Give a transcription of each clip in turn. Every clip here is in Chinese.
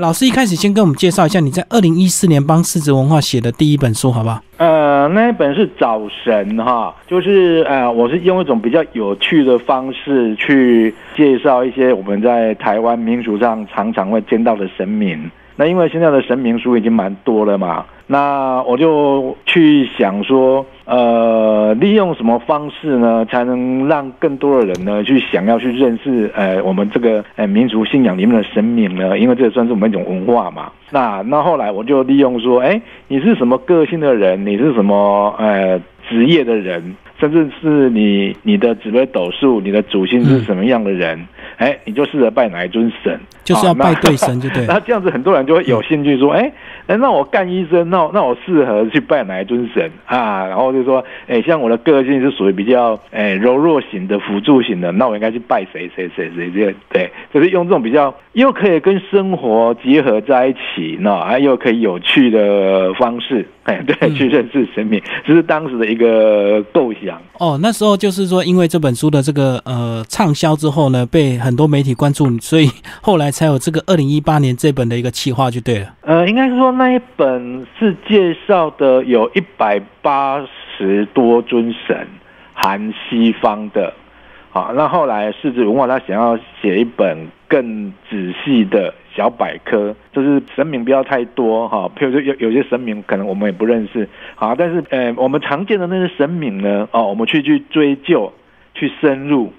老师一开始先跟我们介绍一下你在二零一四年帮狮子文化写的第一本书，好不好？呃，那一本是早神哈，就是呃，我是用一种比较有趣的方式去介绍一些我们在台湾民俗上常常会见到的神明。那因为现在的神明书已经蛮多了嘛，那我就去想说，呃，利用什么方式呢，才能让更多的人呢去想要去认识呃我们这个呃民族信仰里面的神明呢？因为这算是我们一种文化嘛。那那后来我就利用说，哎，你是什么个性的人？你是什么呃职业的人？甚至是你你的紫微斗数，你的主星是什么样的人？哎，你就试着拜哪一尊神？就是要拜对神，就对。那这样子，很多人就会有兴趣说，哎，那我干医生，那那我适合去拜哪一尊神啊？然后就说，哎，像我的个性是属于比较哎柔弱型的、辅助型的，那我应该去拜谁谁谁谁这对，就是用这种比较又可以跟生活结合在一起，那哎又可以有趣的方式，哎，对，去认识神明，这是当时的一个构想。哦，那时候就是说，因为这本书的这个呃畅销之后呢，被很多媒体关注，所以后来。才有这个二零一八年这本的一个企划就对了。呃，应该是说那一本是介绍的有一百八十多尊神，含西方的。好，那后来世子文化他想要写一本更仔细的小百科，就是神明不要太多哈，譬如说有有些神明可能我们也不认识，好，但是呃我们常见的那些神明呢，哦，我们去去追究，去深入。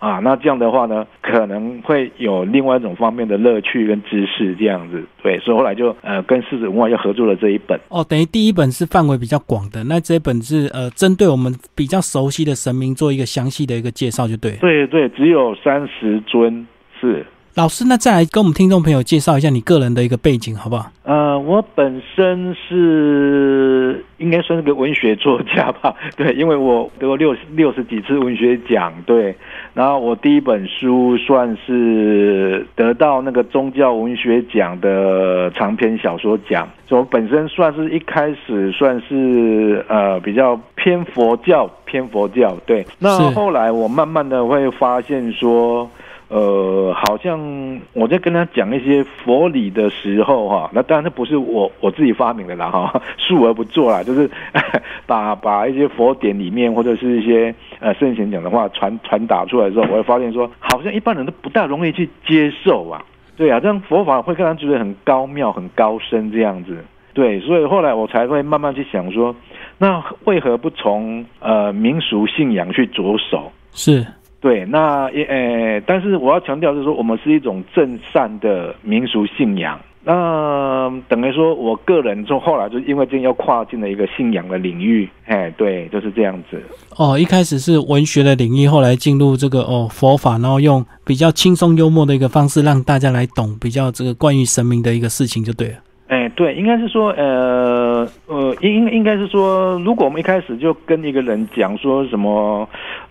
啊，那这样的话呢，可能会有另外一种方面的乐趣跟知识，这样子，对，所以后来就呃跟狮子文化又合作了这一本。哦，等于第一本是范围比较广的，那这一本是呃针对我们比较熟悉的神明做一个详细的一个介绍，就对。对对，只有三十尊是。老师，那再来跟我们听众朋友介绍一下你个人的一个背景，好不好？呃，我本身是应该算是个文学作家吧，对，因为我得过六六十几次文学奖，对，然后我第一本书算是得到那个宗教文学奖的长篇小说奖，所以我本身算是一开始算是呃比较偏佛教，偏佛教，对，那后来我慢慢的会发现说。呃，好像我在跟他讲一些佛理的时候，哈，那当然这不是我我自己发明的啦，哈，述而不作啦，就是 把把一些佛典里面或者是一些呃圣贤讲的话传传达出来之后，我会发现说，好像一般人都不大容易去接受啊，对啊，这样佛法会让人觉得很高妙、很高深这样子，对，所以后来我才会慢慢去想说，那为何不从呃民俗信仰去着手？是。对，那也呃，但是我要强调是说，我们是一种正善的民俗信仰。那等于说，我个人就后来就因为这样要跨进了一个信仰的领域，哎，对，就是这样子。哦，一开始是文学的领域，后来进入这个哦佛法，然后用比较轻松幽默的一个方式让大家来懂比较这个关于神明的一个事情，就对了。哎，对，应该是说，呃呃，应应该是说，如果我们一开始就跟一个人讲说什么。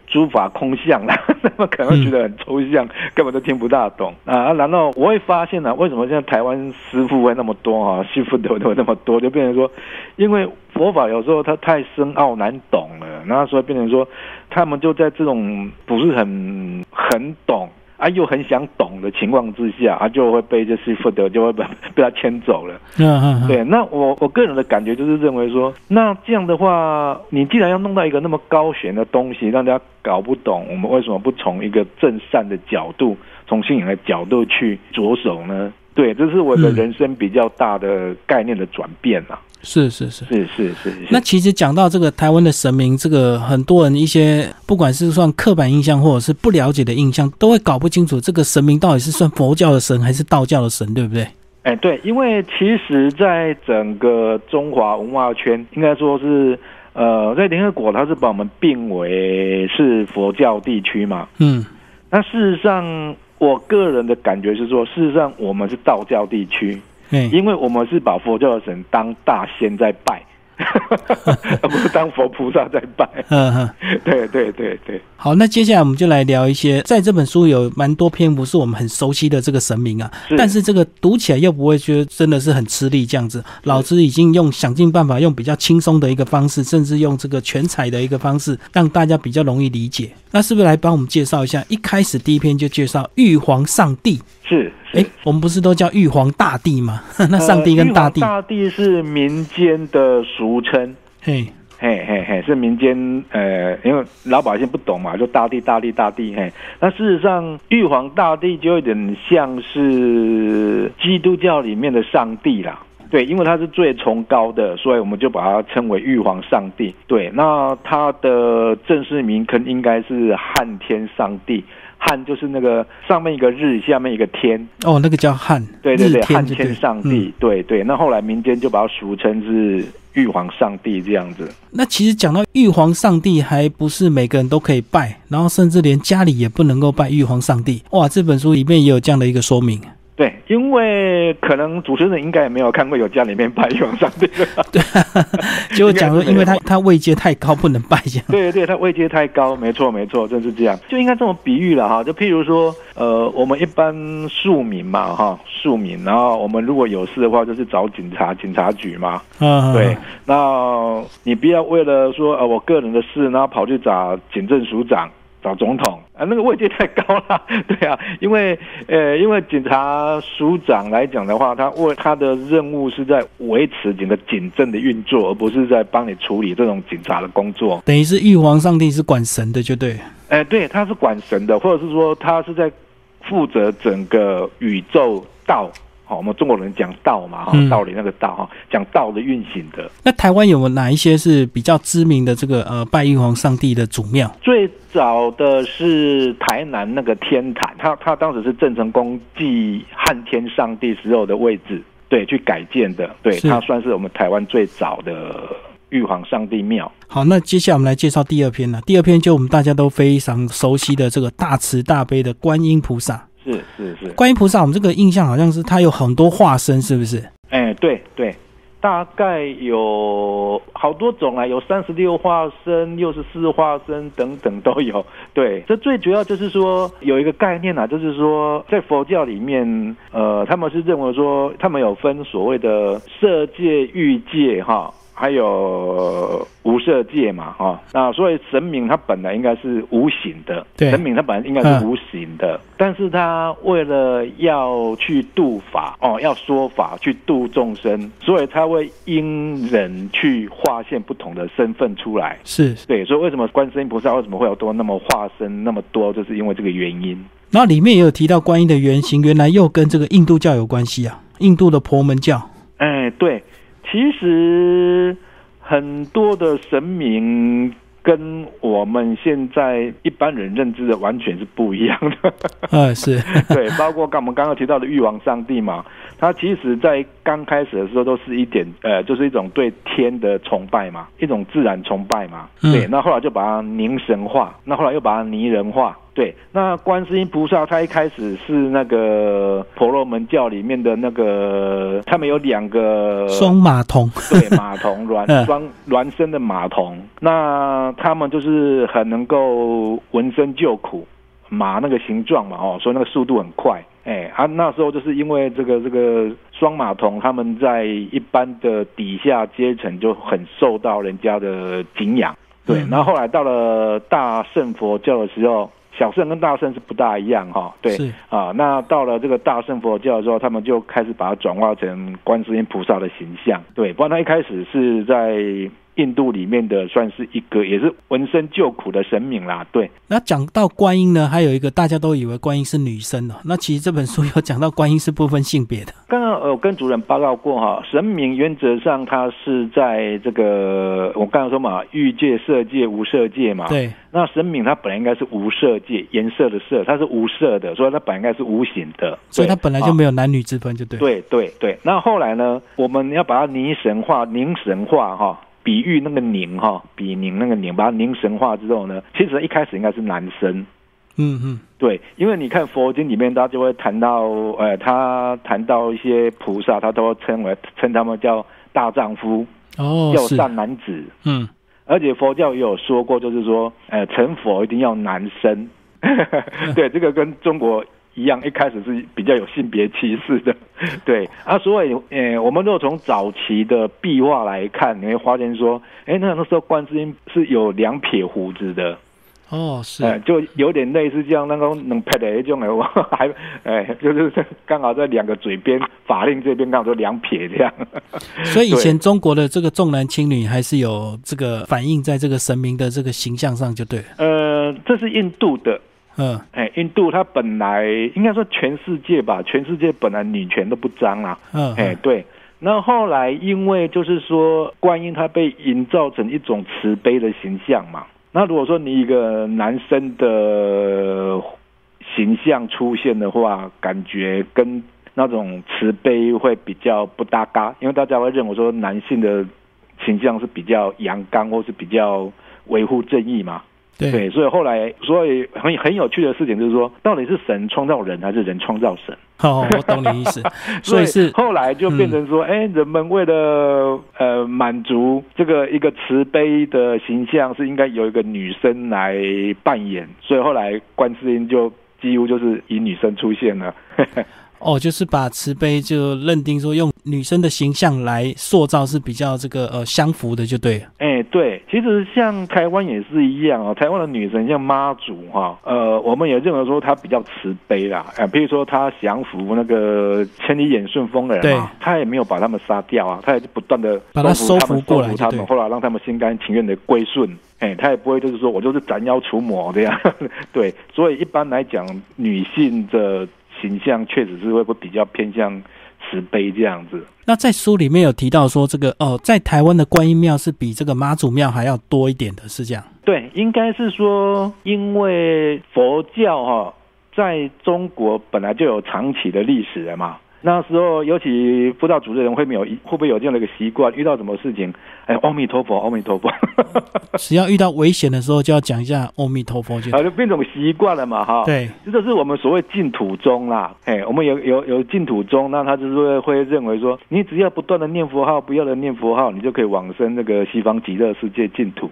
诸法空相啦，他们可能觉得很抽象，根本都听不大懂啊。然后我会发现呢，为什么现在台湾师傅会那么多啊？师傅都都那么多，就变成说，因为佛法有时候它太深奥难懂了，然后所以变成说，他们就在这种不是很很懂。啊，又很想懂的情况之下，啊，就会被这师傅的就会被 被他牵走了。嗯嗯，对。那我我个人的感觉就是认为说，那这样的话，你既然要弄到一个那么高悬的东西，让大家搞不懂，我们为什么不从一个正善的角度，从信仰的角度去着手呢？对，这是我的人生比较大的概念的转变啊。是是是是是是。那其实讲到这个台湾的神明，这个很多人一些不管是算刻板印象或者是不了解的印象，都会搞不清楚这个神明到底是算佛教的神还是道教的神，对不对？哎，对，因为其实在整个中华文化圈，应该说是呃，在联合国它是把我们并为是佛教地区嘛。嗯。那事实上，我个人的感觉是说，事实上我们是道教地区。因为我们是把佛教的神当大仙在拜，而不是当佛菩萨在拜。嗯哼，对对对对。好，那接下来我们就来聊一些，在这本书有蛮多篇不是我们很熟悉的这个神明啊，但是这个读起来又不会觉得真的是很吃力这样子。老师已经用想尽办法，用比较轻松的一个方式，甚至用这个全彩的一个方式，让大家比较容易理解。那是不是来帮我们介绍一下？一开始第一篇就介绍玉皇上帝。是哎，我们不是都叫玉皇大帝吗？那上帝跟大帝，大帝是民间的俗称，嘿。嘿嘿嘿，是民间呃，因为老百姓不懂嘛，就大帝大帝大帝嘿。那事实上，玉皇大帝就有点像是基督教里面的上帝啦。对，因为他是最崇高的，所以我们就把它称为玉皇上帝。对，那他的正式名称应该是汉天上帝。汉就是那个上面一个日，下面一个天。哦，那个叫汉。对对对，汉天上帝。对对，那后来民间就把它俗称是玉皇上帝这样子。那其实讲到玉皇上帝，还不是每个人都可以拜，然后甚至连家里也不能够拜玉皇上帝。哇，这本书里面也有这样的一个说明。对，因为可能主持人应该也没有看过有家里面拜玉皇上帝的。对，就讲说，因为他他位阶太高，不能拜这样。对对，他位阶太高，没错没错，就是这样，就应该这么比喻了哈。就譬如说，呃，我们一般庶民嘛哈，庶民，然后我们如果有事的话，就是找警察警察局嘛。嗯，对。那你不要为了说呃我个人的事，然后跑去找警政署长。找总统啊，那个位阶太高了，对啊，因为呃，因为警察署长来讲的话，他为他的任务是在维持整个警政的运作，而不是在帮你处理这种警察的工作。等于是玉皇上帝是管神的，就对。哎，对，他是管神的，或者是说他是在负责整个宇宙道。好，我们中国人讲道嘛，哈，道理那个道哈，讲道的运行的。那台湾有哪一些是比较知名的这个呃拜玉皇上帝的祖庙？最早的是台南那个天坛，他他当时是郑成功祭汉天上帝时候的位置，对，去改建的，对，它算是我们台湾最早的玉皇上帝庙。好，那接下来我们来介绍第二篇了。第二篇就我们大家都非常熟悉的这个大慈大悲的观音菩萨。是是是，观音菩萨，我们这个印象好像是他有很多化身，是不是？哎，对对，大概有好多种啊，有三十六化身、六十四化身等等都有。对，这最主要就是说有一个概念啊，就是说在佛教里面，呃，他们是认为说他们有分所谓的色界、欲界，哈。还有无色界嘛，哈，那所以神明他本来应该是无形的，神明他本来应该是无形的，但是他为了要去度法，哦，要说法去度众生，所以他会因人去划线不同的身份出来，是。对，所以为什么观世音菩萨为什么会有多那么化身那么多，就是因为这个原因。然后里面也有提到观音的原型，原来又跟这个印度教有关系啊，印度的婆门教，哎，对。其实很多的神明跟我们现在一般人认知的完全是不一样的。嗯，是 对，包括刚我们刚刚提到的玉皇上帝嘛，他其实在刚开始的时候都是一点呃，就是一种对天的崇拜嘛，一种自然崇拜嘛。对，那后来就把它凝神化，那后来又把它拟人化。对，那观世音菩萨他一开始是那个婆罗门教里面的那个，他们有两个双马童，对，马童孪 双孪生的马童，那他们就是很能够闻声救苦，马那个形状嘛，哦，所以那个速度很快，哎，啊，那时候就是因为这个这个双马童他们在一般的底下阶层就很受到人家的敬仰，对，然后后来到了大圣佛教的时候。小圣跟大圣是不大一样哈，对啊，那到了这个大圣佛教的时候，他们就开始把它转化成观世音菩萨的形象，对，不然他一开始是在。印度里面的算是一个，也是闻声救苦的神明啦。对，那讲到观音呢，还有一个大家都以为观音是女生哦，那其实这本书有讲到观音是不分性别的。刚刚呃跟主任报告过哈，神明原则上它是在这个我刚刚说嘛，欲界、色界、无色界嘛。对。那神明它本来应该是无色界，颜色的色，它是无色的，所以它本来应该是无形的，所以它本来就没有男女之分，就对。对对对。那后来呢，我们要把它凝神化，凝神化哈。比喻那个宁哈，比宁那个宁，把它凝神化之后呢，其实一开始应该是男生。嗯嗯，对，因为你看佛经里面，他就会谈到，呃，他谈到一些菩萨，他都称为称他们叫大丈夫，哦，叫善男子。嗯，而且佛教也有说过，就是说，呃，成佛一定要男生。对，这个跟中国。一样，一开始是比较有性别歧视的，对。啊，所以，呃，我们如果从早期的壁画来看，你会发现说，哎，那那时候观世音是有两撇胡子的，哦，是，哎，就有点类似这样那个能拍的一种哎，我 还哎，就是刚好在两个嘴边，法令这边刚好就两撇这样。所以以前中国的这个重男轻女还是有这个反映在这个神明的这个形象上，就对。呃，这是印度的，嗯，哎，印度它本来应该说全世界吧，全世界本来女权都不彰啊，嗯，哎，对。那后来因为就是说观音它被营造成一种慈悲的形象嘛。那如果说你一个男生的形象出现的话，感觉跟那种慈悲会比较不搭嘎，因为大家会认为说男性的形象是比较阳刚或是比较维护正义嘛。对，所以后来，所以很很有趣的事情就是说，到底是神创造人还是人创造神？哦，我懂你意思。所以是后来就变成说，哎，人们为了呃满足这个一个慈悲的形象，是应该有一个女生来扮演，所以后来观世音就几乎就是以女生出现了。哦，就是把慈悲就认定说用女生的形象来塑造是比较这个呃相符的，就对。哎，对，其实像台湾也是一样哦，台湾的女神像妈祖哈，呃，我们也认为说她比较慈悲啦，呃，比如说她降服那个千里眼顺风的人嘛，她也没有把他们杀掉啊，她也是不断的把他收服过来，他们后来让他们心甘情愿的归顺，哎，她也不会就是说我就是斩妖除魔这样，对，所以一般来讲，女性的。形象确实是会不比较偏向慈悲这样子。那在书里面有提到说，这个哦，在台湾的观音庙是比这个妈祖庙还要多一点的，是这样？对，应该是说，因为佛教哈，在中国本来就有长期的历史了嘛。那时候，尤其辅导主任会没有会不会有这样的一个习惯？遇到什么事情，哎，阿弥陀佛，阿弥陀佛。只要遇到危险的时候，就要讲一下阿弥陀佛，就啊，就变成习惯了嘛，哈。对，这就是我们所谓净土宗啦。哎，我们有有有净土宗，那他就是会认为说，你只要不断的念佛号，不要的念佛号，你就可以往生那个西方极乐世界净土。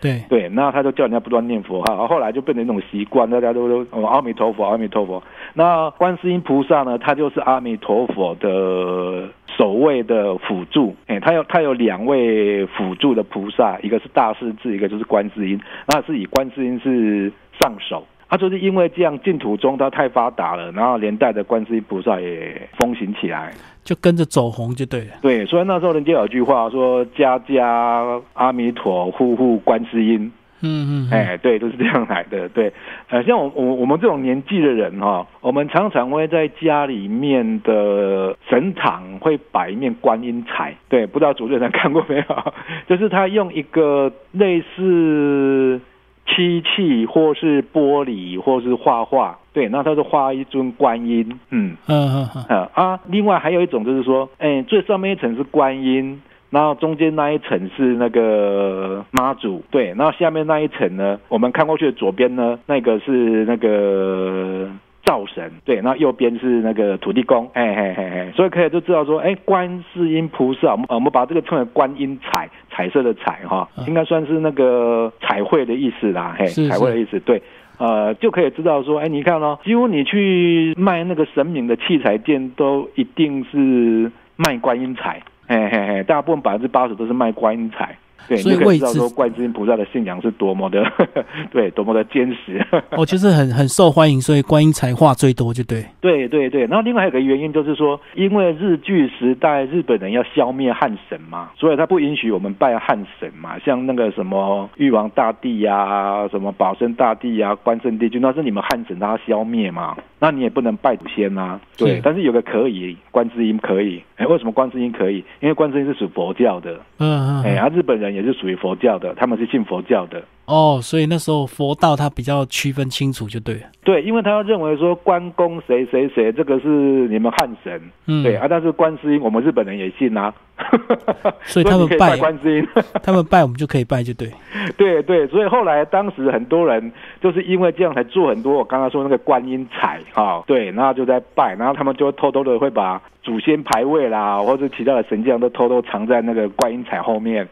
对对，那他就叫人家不断念佛哈，后来就变成一种习惯，大家都都阿弥陀佛，阿弥陀佛。那观世音菩萨呢，他就是阿弥陀佛的首位的辅助，哎，他有他有两位辅助的菩萨，一个是大势至，一个就是观世音，那是以观世音是上首。他就是因为这样净土中他太发达了，然后连带的观世音菩萨也风行起来，就跟着走红就对了。对，所以那时候人家有句话说：“家家阿弥陀，户户观世音。”嗯嗯，哎，对，都是这样来的。对，呃，像我我我们这种年纪的人哈，我们常常会在家里面的神堂会摆一面观音彩。对，不知道主持人看过没有？就是他用一个类似。漆器或是玻璃或是画画，对，那他是画一尊观音，嗯嗯嗯嗯啊，另外还有一种就是说，哎，最上面一层是观音，然后中间那一层是那个妈祖，对，然后下面那一层呢，我们看过去的左边呢，那个是那个。灶神对，那右边是那个土地公，哎嘿嘿嘿，所以可以就知道说，哎，观世音菩萨，我们我们把这个称为观音彩，彩色的彩哈，应该算是那个彩绘的意思啦，嘿，彩绘的意思，对，呃，就可以知道说，哎，你看哦，几乎你去卖那个神明的器材店，都一定是卖观音彩，嘿嘿嘿，大部分百分之八十都是卖观音彩。对，所以可以知道说观世音菩萨的信仰是多么的，对，多么的坚实。哦，就是很很受欢迎，所以观音才画最多，就对。对对对，然后另外还有个原因就是说，因为日据时代日本人要消灭汉神嘛，所以他不允许我们拜汉神嘛，像那个什么玉皇大帝呀、什么保生大帝呀、关圣帝君，那是你们汉神，他要消灭嘛，那你也不能拜祖先啊。对，但是有个可以，观世音可以。哎，为什么观世音可以？因为观世音是属佛教的。嗯嗯。哎，啊，日本人也是属于佛教的，他们是信佛教的。哦，所以那时候佛道他比较区分清楚，就对了。对，因为他要认为说关公谁谁谁，这个是你们汉神。嗯。对啊，但是观世音我们日本人也信啊。所以他们 拜观世音，他们拜我们就可以拜，就对。对对，所以后来当时很多人就是因为这样才做很多我刚刚说那个观音彩哈，对，然后就在拜，然后他们就偷偷的会把祖先牌位啦或者其他的神像都偷偷藏在那个观音彩后面，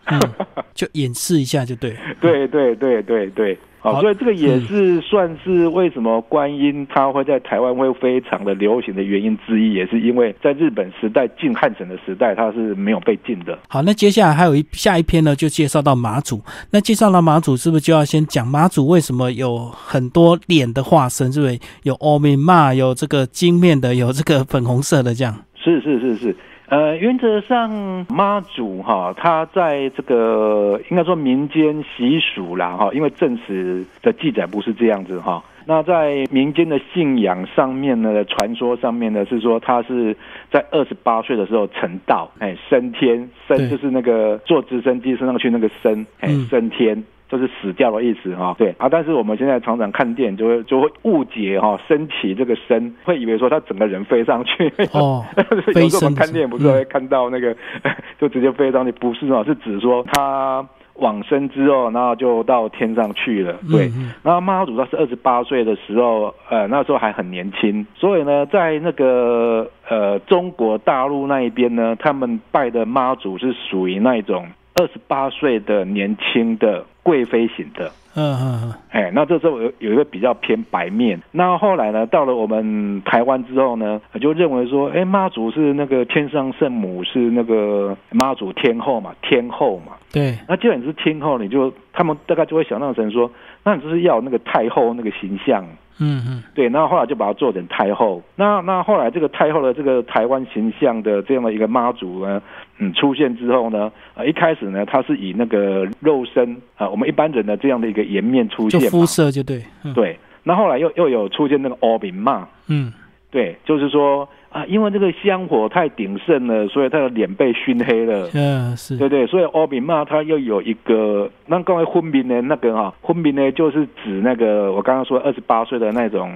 就演示一下就对。对对对对对对。好，所以这个也是算是为什么观音它会在台湾会非常的流行的原因之一，也是因为在日本时代禁汉城的时代，它是没有被禁的。好，那接下来还有一下一篇呢，就介绍到马祖。那介绍到马祖，是不是就要先讲马祖为什么有很多脸的化身？是不是有欧米玛，有这个金面的，有这个粉红色的这样？是是是是。呃，原则上妈祖哈，他在这个应该说民间习俗啦哈，因为正史的记载不是这样子哈。那在民间的信仰上面呢，传说上面呢是说他是在二十八岁的时候成道，哎，升天，升就是那个坐直升机升上去那个升，哎，升天。就是死掉的意思哈，对啊，但是我们现在常常看电影就会就会误解哈，升起这个升，会以为说他整个人飞上去哦，有时候我们看电影不是会看到那个 就直接飞上去，不是啊，是指说他往生之后，然后就到天上去了，对。然后妈祖他是二十八岁的时候，呃，那时候还很年轻，所以呢，在那个呃中国大陆那一边呢，他们拜的妈祖是属于那一种二十八岁的年轻的。贵妃型的，嗯嗯嗯，哎，那这时候有有一个比较偏白面，那后来呢，到了我们台湾之后呢，就认为说，哎，妈祖是那个天上圣母，是那个妈祖天后嘛，天后嘛，对，那既然你是天后，你就他们大概就会想象成说，那你就是要那个太后那个形象。嗯嗯，对，那后来就把它做成太后。那那后来这个太后的这个台湾形象的这样的一个妈祖呢，嗯，出现之后呢，呃，一开始呢，它是以那个肉身啊，我们一般人的这样的一个颜面出现，就肤色就对，对。那后来又又有出现那个欧比嘛，嗯，对，就是说。啊，因为这个香火太鼎盛了，所以他的脸被熏黑了。嗯，是对对，所以欧比嘛他又有一个，那刚才昏迷呢，那个哈，昏迷呢就是指那个我刚刚说二十八岁的那种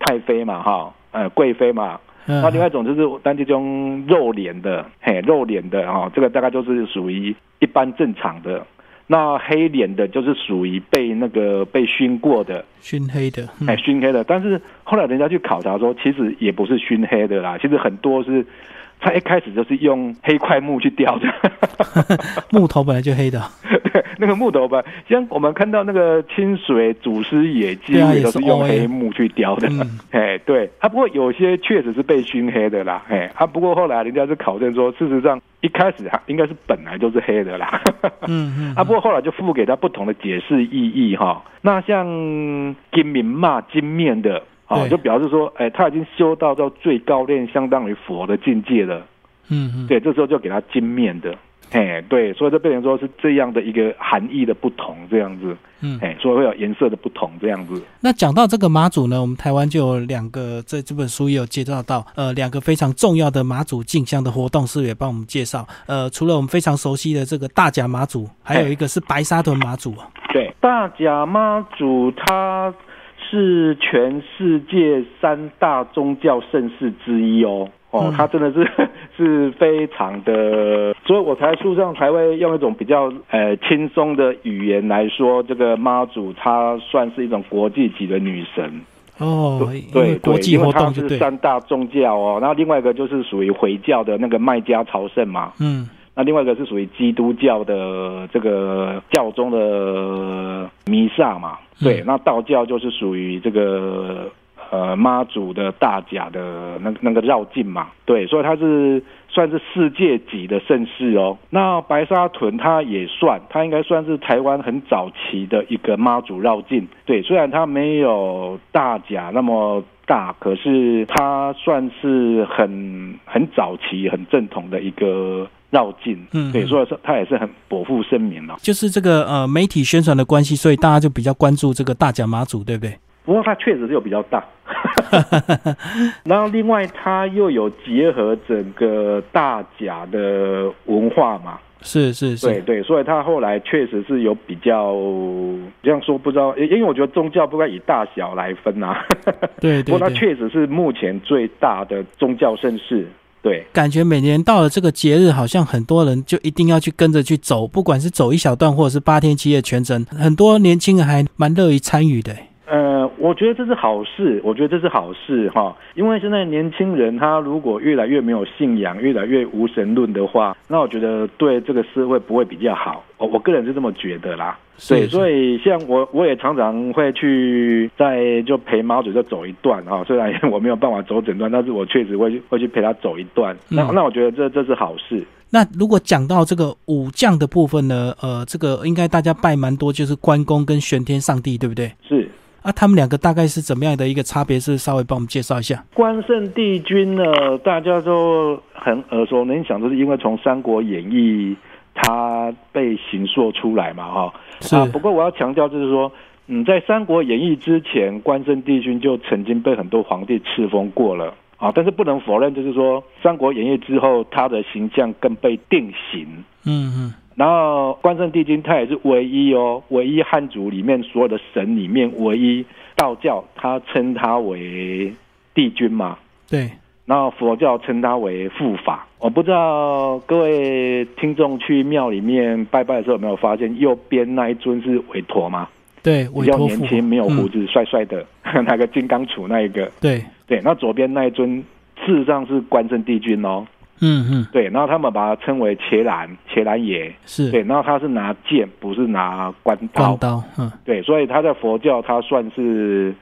太妃嘛，哈，呃，贵妃嘛。那另外一种就是单这种肉脸的，嘿，肉脸的哈，这个大概就是属于一般正常的。那黑脸的，就是属于被那个被熏过的，熏黑的，哎，熏黑的。但是后来人家去考察说，其实也不是熏黑的啦，其实很多是。他一开始就是用黑块木去雕的，木头本来就黑的。对，那个木头吧，像我们看到那个清水祖师爷，几乎都是用黑木去雕的。哎，对，啊，不过有些确实是被熏黑的啦。哎，啊，不过后来人家是考证说，事实上一开始他应该是本来就是黑的啦。嗯 嗯。啊，不过后来就赋给他不同的解释意义哈。那像金明嘛，金面的。啊，就表示说，哎，他已经修到到最高练，相当于佛的境界了。嗯嗯，对，这时候就给他金面的，哎，对，所以这变成说是这样的一个含义的不同，这样子。嗯，哎，所以会有颜色的不同，这样子。那讲到这个马祖呢，我们台湾就有两个，在这本书也有介绍到，呃，两个非常重要的马祖进香的活动，是也帮我们介绍。呃，除了我们非常熟悉的这个大甲马祖，还有一个是白沙屯马祖啊。对，大甲妈祖它。是全世界三大宗教盛事之一哦，哦，它真的是 是非常的，所以我才书上才会用一种比较呃轻松的语言来说，这个妈祖她算是一种国际级的女神。哦，对对，因为她是三大宗教哦，然后另外一个就是属于回教的那个麦加朝圣嘛，嗯。那另外一个是属于基督教的这个教中的弥撒嘛，对，那道教就是属于这个呃妈祖的大甲的那那个绕境嘛，对，所以它是算是世界级的盛事哦。那白沙屯它也算，它应该算是台湾很早期的一个妈祖绕境，对，虽然它没有大甲那么大，可是它算是很很早期、很正统的一个。绕境，嗯，对，所以说他也是很颇负盛名了。就是这个呃媒体宣传的关系，所以大家就比较关注这个大甲妈祖，对不对？不过他确实是有比较大，然后另外他又有结合整个大甲的文化嘛，是是是，对对，所以他后来确实是有比较这样说，不知道，因为我觉得宗教不该以大小来分啊，对，不过它确实是目前最大的宗教盛事。对，感觉每年到了这个节日，好像很多人就一定要去跟着去走，不管是走一小段，或者是八天七夜全程，很多年轻人还蛮乐于参与的。呃，我觉得这是好事，我觉得这是好事哈，因为现在年轻人他如果越来越没有信仰，越来越无神论的话，那我觉得对这个社会不会比较好。我我个人是这么觉得啦。对，所以像我我也常常会去在就陪猫主就走一段哈，虽然我没有办法走整段，但是我确实会会去陪他走一段。那那我觉得这这是好事。那如果讲到这个武将的部分呢，呃，这个应该大家拜蛮多，就是关公跟玄天上帝，对不对？是。啊，他们两个大概是怎么样的一个差别？是稍微帮我们介绍一下。关圣帝君呢，大家都很耳熟能详，就是因为从《三国演义》他被形塑出来嘛，哈。是。啊不过我要强调，就是说，嗯，在《三国演义》之前，关圣帝君就曾经被很多皇帝赐封过了啊。但是不能否认，就是说，《三国演义》之后，他的形象更被定型。嗯嗯。然后关圣帝君他也是唯一哦，唯一汉族里面所有的神里面唯一道教他称他为帝君嘛，对。然后佛教称他为护法。我不知道各位听众去庙里面拜拜的时候有没有发现右边那一尊是韦陀吗？对，比较年轻，没有胡子，帅帅的 那个金刚杵那一个。对对，那左边那一尊事实上是关圣帝君哦。嗯嗯，对，然后他们把它称为伽蓝，伽蓝爷是。对，然后他是拿剑，不是拿关刀，关刀，嗯，对，所以他在佛教他算是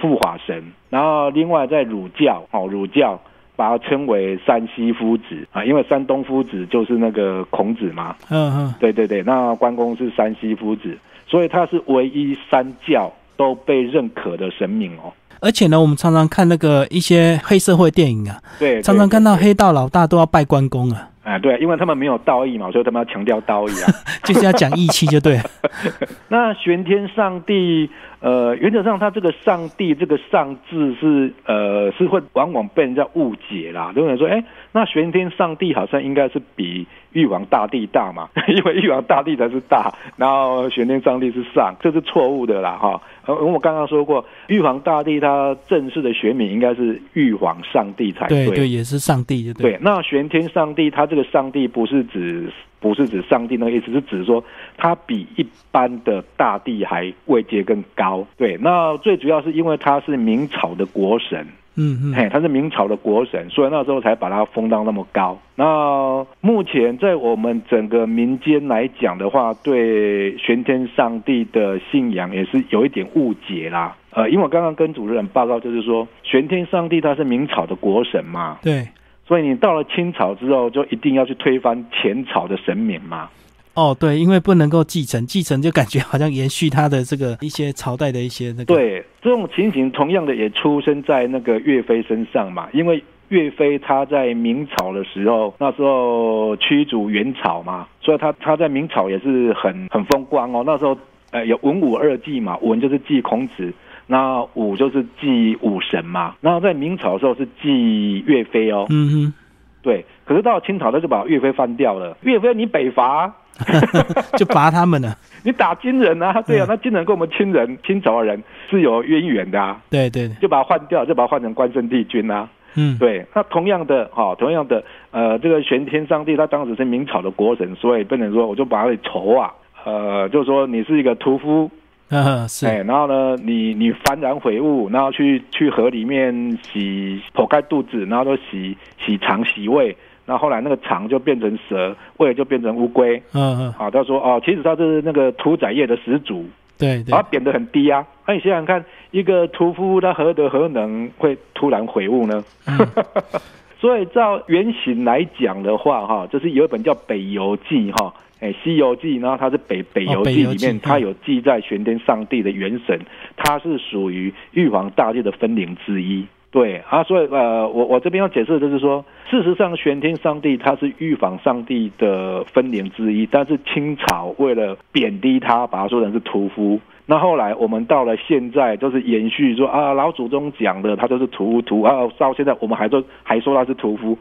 护法神，然后另外在儒教，哦，儒教把它称为山西夫子啊，因为山东夫子就是那个孔子嘛，嗯嗯，对对对，那关公是山西夫子，所以他是唯一三教都被认可的神明哦。而且呢，我们常常看那个一些黑社会电影啊，对，常常看到黑道老大都要拜关公啊。哎，对，因为他们没有道义嘛，所以他们要强调道义啊，就是要讲义气，就对。那玄天上帝，呃，原则上他这个上帝这个上字是呃是会往往被人家误解啦，有人说，哎，那玄天上帝好像应该是比玉皇大帝大嘛，因为玉皇大帝才是大，然后玄天上帝是上，这是错误的啦，哈。而，我刚刚说过，玉皇大帝他正式的学名应该是玉皇上帝才对，对，也是上帝，对。那玄天上帝他这个上帝不是指不是指上帝那个意思，是指说他比一般的大地还位阶更高。对，那最主要是因为他是明朝的国神。嗯嗯，嘿，他是明朝的国神，所以那时候才把他封到那么高。那目前在我们整个民间来讲的话，对玄天上帝的信仰也是有一点误解啦。呃，因为我刚刚跟主持人报告，就是说玄天上帝他是明朝的国神嘛，对，所以你到了清朝之后，就一定要去推翻前朝的神明嘛。哦，对，因为不能够继承，继承就感觉好像延续他的这个一些朝代的一些那个。对，这种情形同样的也出生在那个岳飞身上嘛，因为岳飞他在明朝的时候，那时候驱逐元朝嘛，所以他他在明朝也是很很风光哦。那时候呃有文武二帝嘛，文就是祭孔子，那武就是祭武神嘛。然后在明朝的时候是祭岳飞哦。嗯哼，对。可是到清朝他就把岳飞翻掉了，岳飞你北伐。就拔他们了。你打金人啊？对啊，那金人跟我们清人、清朝的人是有渊源的啊。对对，就把他换掉，就把他换成关圣帝君啊。嗯，对。那同样的，哈，同样的，呃，这个玄天上帝他当时是明朝的国神，所以不能说我就把他给仇啊。呃，就是说你是一个屠夫，嗯，是。哎，然后呢，你你幡然悔悟，然后去去河里面洗剖开肚子，然后都洗洗肠洗胃。那后来那个肠就变成蛇，胃就变成乌龟。嗯嗯。好，他说哦，其实他是那个屠宰业的始祖。对对。他贬得很低啊。那你想想看，一个屠夫他何德何能会突然悔悟呢？所以照原型来讲的话，哈，就是有一本叫《北游记》哈，哎，《西游记》，然后它是《北北游记》里面，它有记载玄天上帝的元神，它是属于玉皇大帝的分灵之一。对啊，所以呃，我我这边要解释的就是说，事实上玄天上帝他是玉皇上帝的分灵之一，但是清朝为了贬低他，把他说成是屠夫。那后来我们到了现在，就是延续说啊，老祖宗讲的他就是屠屠啊，到现在我们还说还说他是屠夫。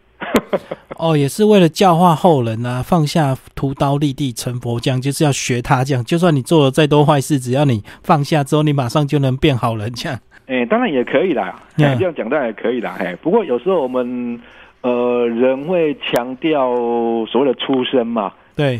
哦，也是为了教化后人啊，放下屠刀立地成佛，这样就是要学他这样。就算你做了再多坏事，只要你放下之后，你马上就能变好人这样。哎，当然也可以啦，这样讲当然也可以啦。哎，不过有时候我们呃人会强调所谓的出身嘛，对，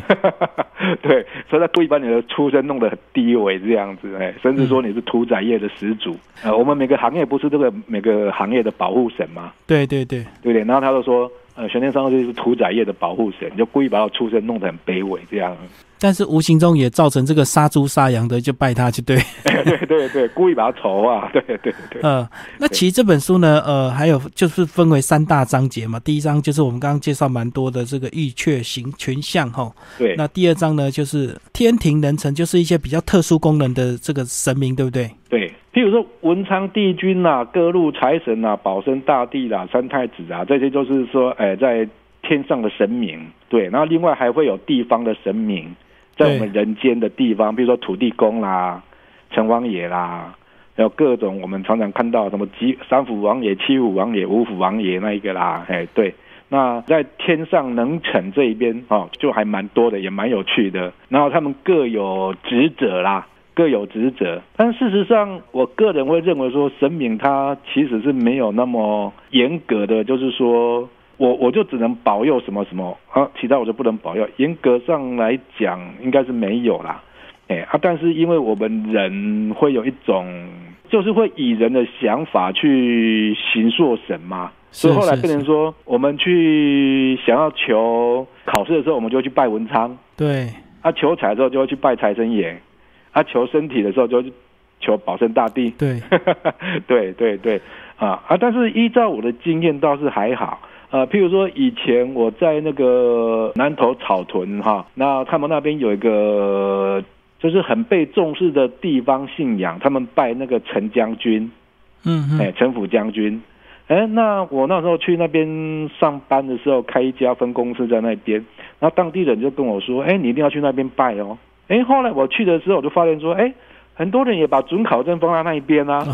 对，所以他故意把你的出身弄得很低微这样子，哎，甚至说你是屠宰业的始祖。呃，我们每个行业不是这个每个行业的保护神吗？对对对，对不对？然后他就说，呃，玄天上帝是屠宰业的保护神，就故意把我出生弄得很卑微这样。但是无形中也造成这个杀猪杀羊的就拜他，去对。对对对，故意把他仇啊，对对对。呃，那其实这本书呢，呃，还有就是分为三大章节嘛。第一章就是我们刚刚介绍蛮多的这个玉阙形群像哈。对。那第二章呢，就是天庭人臣，就是一些比较特殊功能的这个神明，对不对？对。譬如说文昌帝君呐，各路财神呐，保生大帝啦，三太子啊，这些都是说，哎，在天上的神明。对。然后另外还会有地方的神明。在我们人间的地方，比如说土地公啦、城隍爷啦，还有各种我们常常看到什么几三府王爷、七府王爷、五府王爷那一个啦，哎，对。那在天上能臣这一边哦，就还蛮多的，也蛮有趣的。然后他们各有职责啦，各有职责。但事实上，我个人会认为说，神明他其实是没有那么严格的，就是说。我我就只能保佑什么什么啊，其他我就不能保佑。严格上来讲，应该是没有啦，哎啊，但是因为我们人会有一种，就是会以人的想法去行塑神嘛，所以后来变成说，我们去想要求考试的时候，我们就去拜文昌，对，啊，求财的时候就会去拜财神爷，啊，求身体的时候就求保生大帝，对，对对对，啊啊，但是依照我的经验倒是还好。呃，譬如说以前我在那个南头草屯哈，那他们那边有一个就是很被重视的地方信仰，他们拜那个陈将军，嗯，哎，陈府将军，哎，那我那时候去那边上班的时候，开一家分公司在那边，然后当地人就跟我说，哎，你一定要去那边拜哦，哎，后来我去的时候，我就发现说，哎，很多人也把准考证放在那一边啊，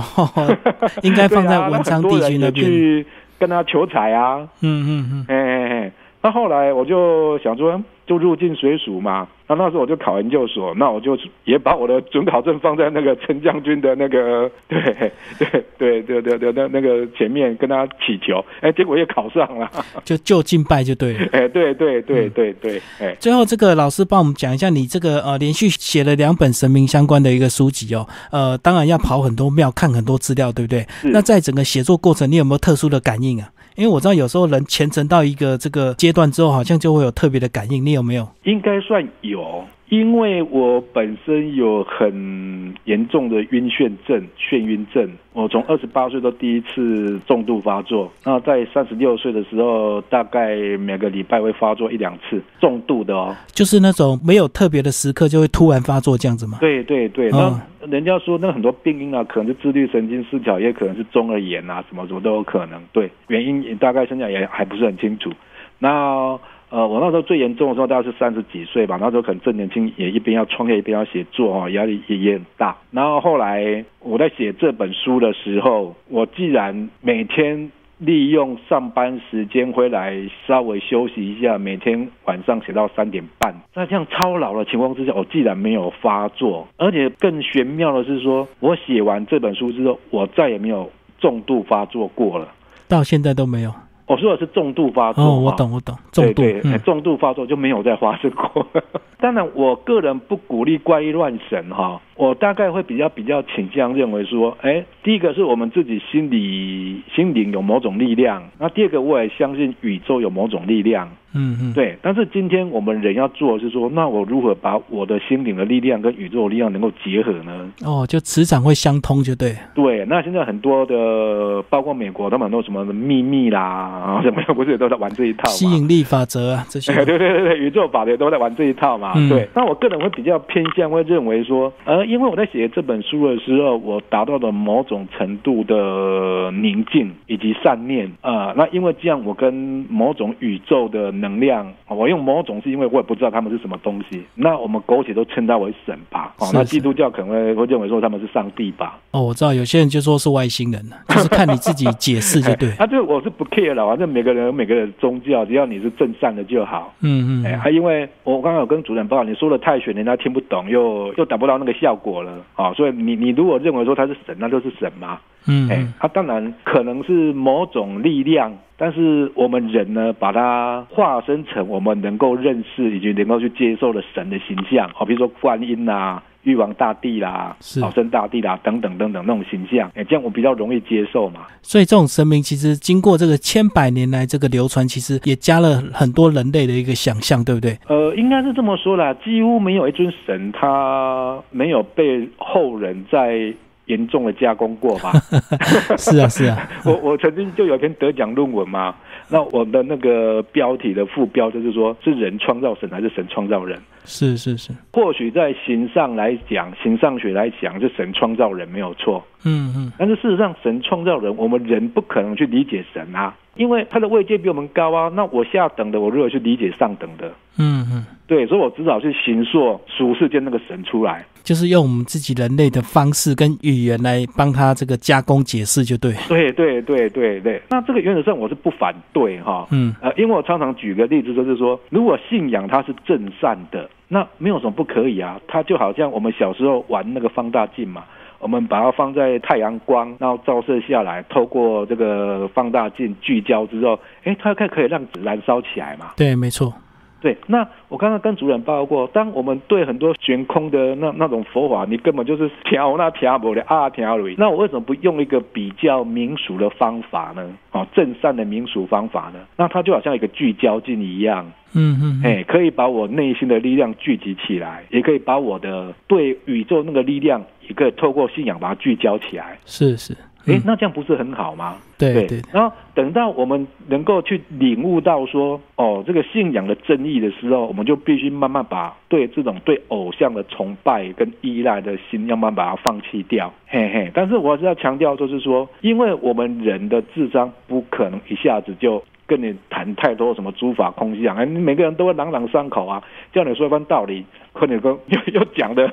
应该 放在文昌地区那边。跟他求财啊，嗯嗯嗯，哎哎哎，那后来我就想说，就入境水署嘛。那那时候我就考研究所，那我就也把我的准考证放在那个陈将军的那个，对对对对对对那那个前面跟他祈求，哎，结果也考上了，就就近拜就对了，哎，对对对对对，哎，最后这个老师帮我们讲一下，你这个呃连续写了两本神明相关的一个书籍哦，呃，当然要跑很多庙看很多资料，对不对？那在整个写作过程，你有没有特殊的感应啊？因为我知道有时候人虔诚到一个这个阶段之后，好像就会有特别的感应。你有没有？应该算有。因为我本身有很严重的晕眩症、眩晕症，我从二十八岁都第一次重度发作。那在三十六岁的时候，大概每个礼拜会发作一两次，重度的哦，就是那种没有特别的时刻就会突然发作这样子吗？对对对，那人家说那很多病因啊，可能是自律神经失调，也可能是中耳炎啊，什么什么都有可能。对，原因大概现在也还不是很清楚。那。呃，我那时候最严重的时候大概是三十几岁吧，那时候可能正年轻，也一边要创业一边要写作哈，压力也也很大。然后后来我在写这本书的时候，我既然每天利用上班时间回来稍微休息一下，每天晚上写到三点半，那这样超劳的情况之下，我既然没有发作，而且更玄妙的是说，我写完这本书之后，我再也没有重度发作过了，到现在都没有。我说的是重度发作，哦，我懂，我懂，重度，重度发作就没有再发生过。当然，我个人不鼓励怪异乱神哈。我大概会比较比较倾向认为说，哎，第一个是我们自己心里心灵有某种力量，那第二个我也相信宇宙有某种力量，嗯嗯，对。但是今天我们人要做的是说，那我如何把我的心灵的力量跟宇宙力量能够结合呢？哦，就磁场会相通，就对。对，那现在很多的，包括美国，他们很多什么秘密啦，什么不是都在玩这一套？吸引力法则啊，这些。对对对对，宇宙法则都在玩这一套嘛。对。那我个人会比较偏向会认为说，呃。因为我在写这本书的时候，我达到了某种程度的宁静以及善念啊。那因为这样，我跟某种宇宙的能量，我用某种是因为我也不知道他们是什么东西。那我们苟且都称它为神吧。哦，那基督教可能会会认为说他们是上帝吧。哦，我知道有些人就说是外星人呢，就是看你自己解释就对。啊，这我是不 care 了，反正每个人有每个人宗教，只要你是正善的就好。嗯嗯。哎，还因为我刚刚有跟主任报，你说的太玄，人家听不懂，又又达不到那个效果。果了啊，所以你你如果认为说他是神，那就是神嘛。嗯，哎，它当然可能是某种力量，但是我们人呢，把它化身成我们能够认识以及能够去接受的神的形象，好，比如说观音呐。玉皇大帝啦，是保生大帝啦，等等等等那种形象，哎，这样我比较容易接受嘛。所以这种神明其实经过这个千百年来这个流传，其实也加了很多人类的一个想象，对不对？呃，应该是这么说啦，几乎没有一尊神，他没有被后人在。严重的加工过吧？是啊，是啊。我 我曾经就有篇得奖论文嘛，那我的那个标题的副标就是说，是人创造神还是神创造人？是是是。或许在形上来讲，形上学来讲，是神创造人没有错。嗯嗯。但是事实上，神创造人，我们人不可能去理解神啊。因为他的位阶比我们高啊，那我下等的，我如何去理解上等的？嗯嗯，对，所以我只好去形塑俗世间那个神出来，就是用我们自己人类的方式跟语言来帮他这个加工解释，就对。对对对对对，那这个原则上我是不反对哈，嗯呃，因为我常常举个例子，就是说，如果信仰它是正善的，那没有什么不可以啊，它就好像我们小时候玩那个放大镜嘛。我们把它放在太阳光，然后照射下来，透过这个放大镜聚焦之后，哎，它可可以让纸燃烧起来嘛？对，没错。对，那我刚刚跟主任报告过，当我们对很多悬空的那那种佛法，你根本就是调那调不的啊调而那我为什么不用一个比较民俗的方法呢？哦，正善的民俗方法呢？那它就好像一个聚焦镜一样，嗯嗯，哎，可以把我内心的力量聚集起来，也可以把我的对宇宙那个力量，也可以透过信仰把它聚焦起来。是是。哎，那这样不是很好吗？对对。然后等到我们能够去领悟到说，哦，这个信仰的正义的时候，我们就必须慢慢把对这种对偶像的崇拜跟依赖的心，要慢慢把它放弃掉。嘿嘿。但是我还是要强调，就是说，因为我们人的智商不可能一下子就。跟你谈太多什么诸法空相，哎，每个人都会朗朗上口啊，叫你说一番道理，可你说 又又讲的，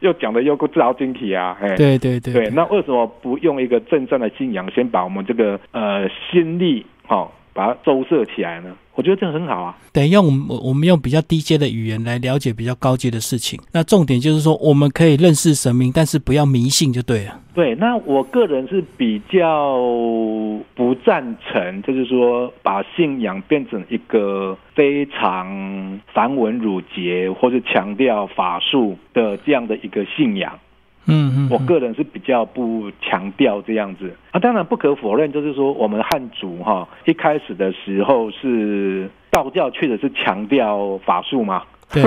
又讲的 又够自豪精体啊，哎，对对对，对，那为什么不用一个正善的信仰，先把我们这个呃心力，好？把它周摄起来呢，我觉得这很好啊。等于用我们用比较低阶的语言来了解比较高阶的事情。那重点就是说，我们可以认识神明，但是不要迷信就对了。对，那我个人是比较不赞成，就是说把信仰变成一个非常繁文缛节或者强调法术的这样的一个信仰。嗯嗯，我个人是比较不强调这样子啊。当然不可否认，就是说我们汉族哈一开始的时候是道教，确实是强调法术嘛。对，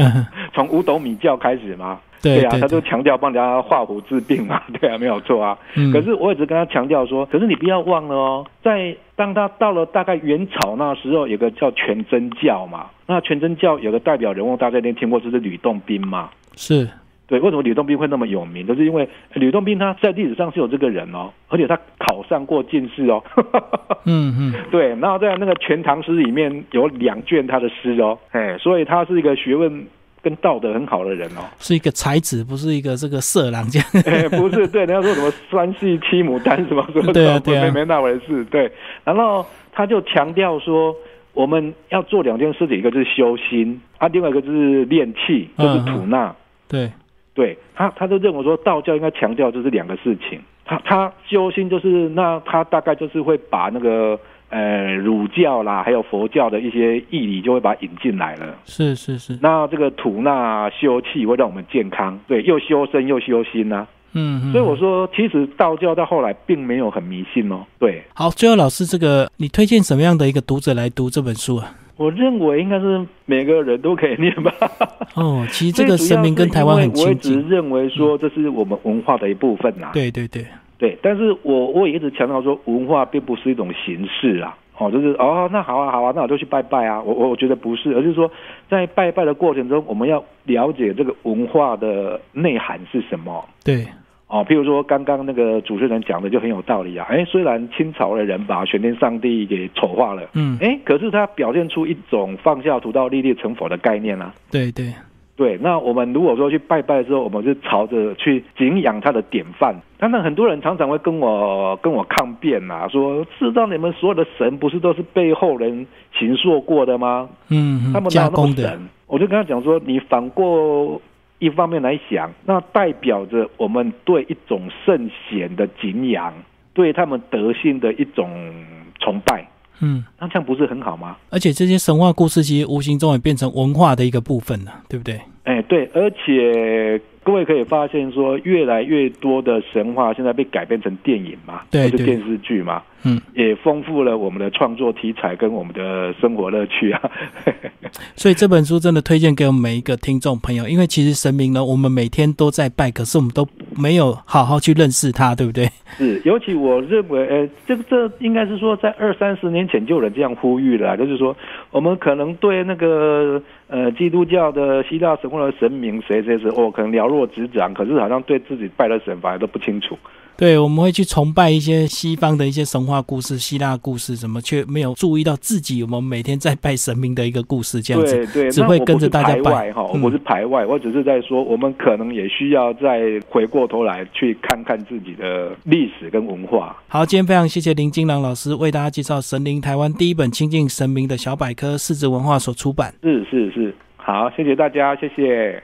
从五斗米教开始嘛。对啊，他就强调帮人家画符治病嘛。对啊，没有错啊。可是我一直跟他强调说，可是你不要忘了哦，在当他到了大概元朝那时候，有个叫全真教嘛。那全真教有个代表人物，大家一定听过，就是吕洞宾嘛。是。对，为什么吕洞宾会那么有名？就是因为吕洞宾他在历史上是有这个人哦，而且他考上过进士哦。嗯嗯，对，然后在那个《全唐诗》里面有两卷他的诗哦，哎，所以他是一个学问跟道德很好的人哦，是一个才子，不是一个这个色狼这样。哎，不是，对，人家说什么三系七牡丹什么什么，对啊对啊，没没那回事。对，然后他就强调说，我们要做两件事情，一个就是修心啊，另外一个就是练气，就是吐纳。对。对他，他就认为说道教应该强调就是两个事情。他他修心就是那他大概就是会把那个呃儒教啦，还有佛教的一些义理就会把它引进来了。是是是。那这个吐纳修气会让我们健康，对，又修身又修心呐。嗯。所以我说，其实道教到后来并没有很迷信哦。对。好，最后老师这个，你推荐什么样的一个读者来读这本书啊？我认为应该是每个人都可以念吧。哦，其实这个神明跟台湾很亲近。我一直认为说这是我们文化的一部分呐。对对对对，但是我我也一直强调说，文化并不是一种形式啊。哦，就是哦，那好啊好啊，那我就去拜拜啊。我我觉得不是，而是说在拜拜的过程中，我们要了解这个文化的内涵是什么。对。哦，譬如说刚刚那个主持人讲的就很有道理啊。哎，虽然清朝的人把玄天上帝给丑化了，嗯，哎，可是他表现出一种放下屠刀立地成佛的概念啊。对对对，那我们如果说去拜拜的时候，我们是朝着去敬仰他的典范。当然，很多人常常会跟我跟我抗辩啊，说事实上你们所有的神不是都是被后人形塑过的吗？嗯，他们哪有那么神？我就跟他讲说，你反过。一方面来想，那代表着我们对一种圣贤的敬仰，对他们德性的一种崇拜。嗯，那这样不是很好吗？而且这些神话故事其实无形中也变成文化的一个部分了，对不对？哎，对，而且各位可以发现说，越来越多的神话现在被改编成电影嘛，对，是电视剧嘛，嗯，也丰富了我们的创作题材跟我们的生活乐趣啊。所以这本书真的推荐给我们每一个听众朋友，因为其实神明呢，我们每天都在拜，可是我们都没有好好去认识他，对不对？是，尤其我认为，呃，这个这应该是说，在二三十年前就有人这样呼吁了，就是说，我们可能对那个呃基督教的希腊神话的神明谁谁谁，哦，可能了若指掌，可是好像对自己拜的神反而都不清楚。对，我们会去崇拜一些西方的一些神话故事、希腊故事，什么却没有注意到自己我们每天在拜神明的一个故事，这样子，对对，只会跟着大家拜哈。我不是排外，我只是在说，我们可能也需要再回过头来去看看自己的历史跟文化。好，今天非常谢谢林金郎老师为大家介绍《神灵台湾第一本亲近神明的小百科》，世子文化所出版。是是是，好，谢谢大家，谢谢。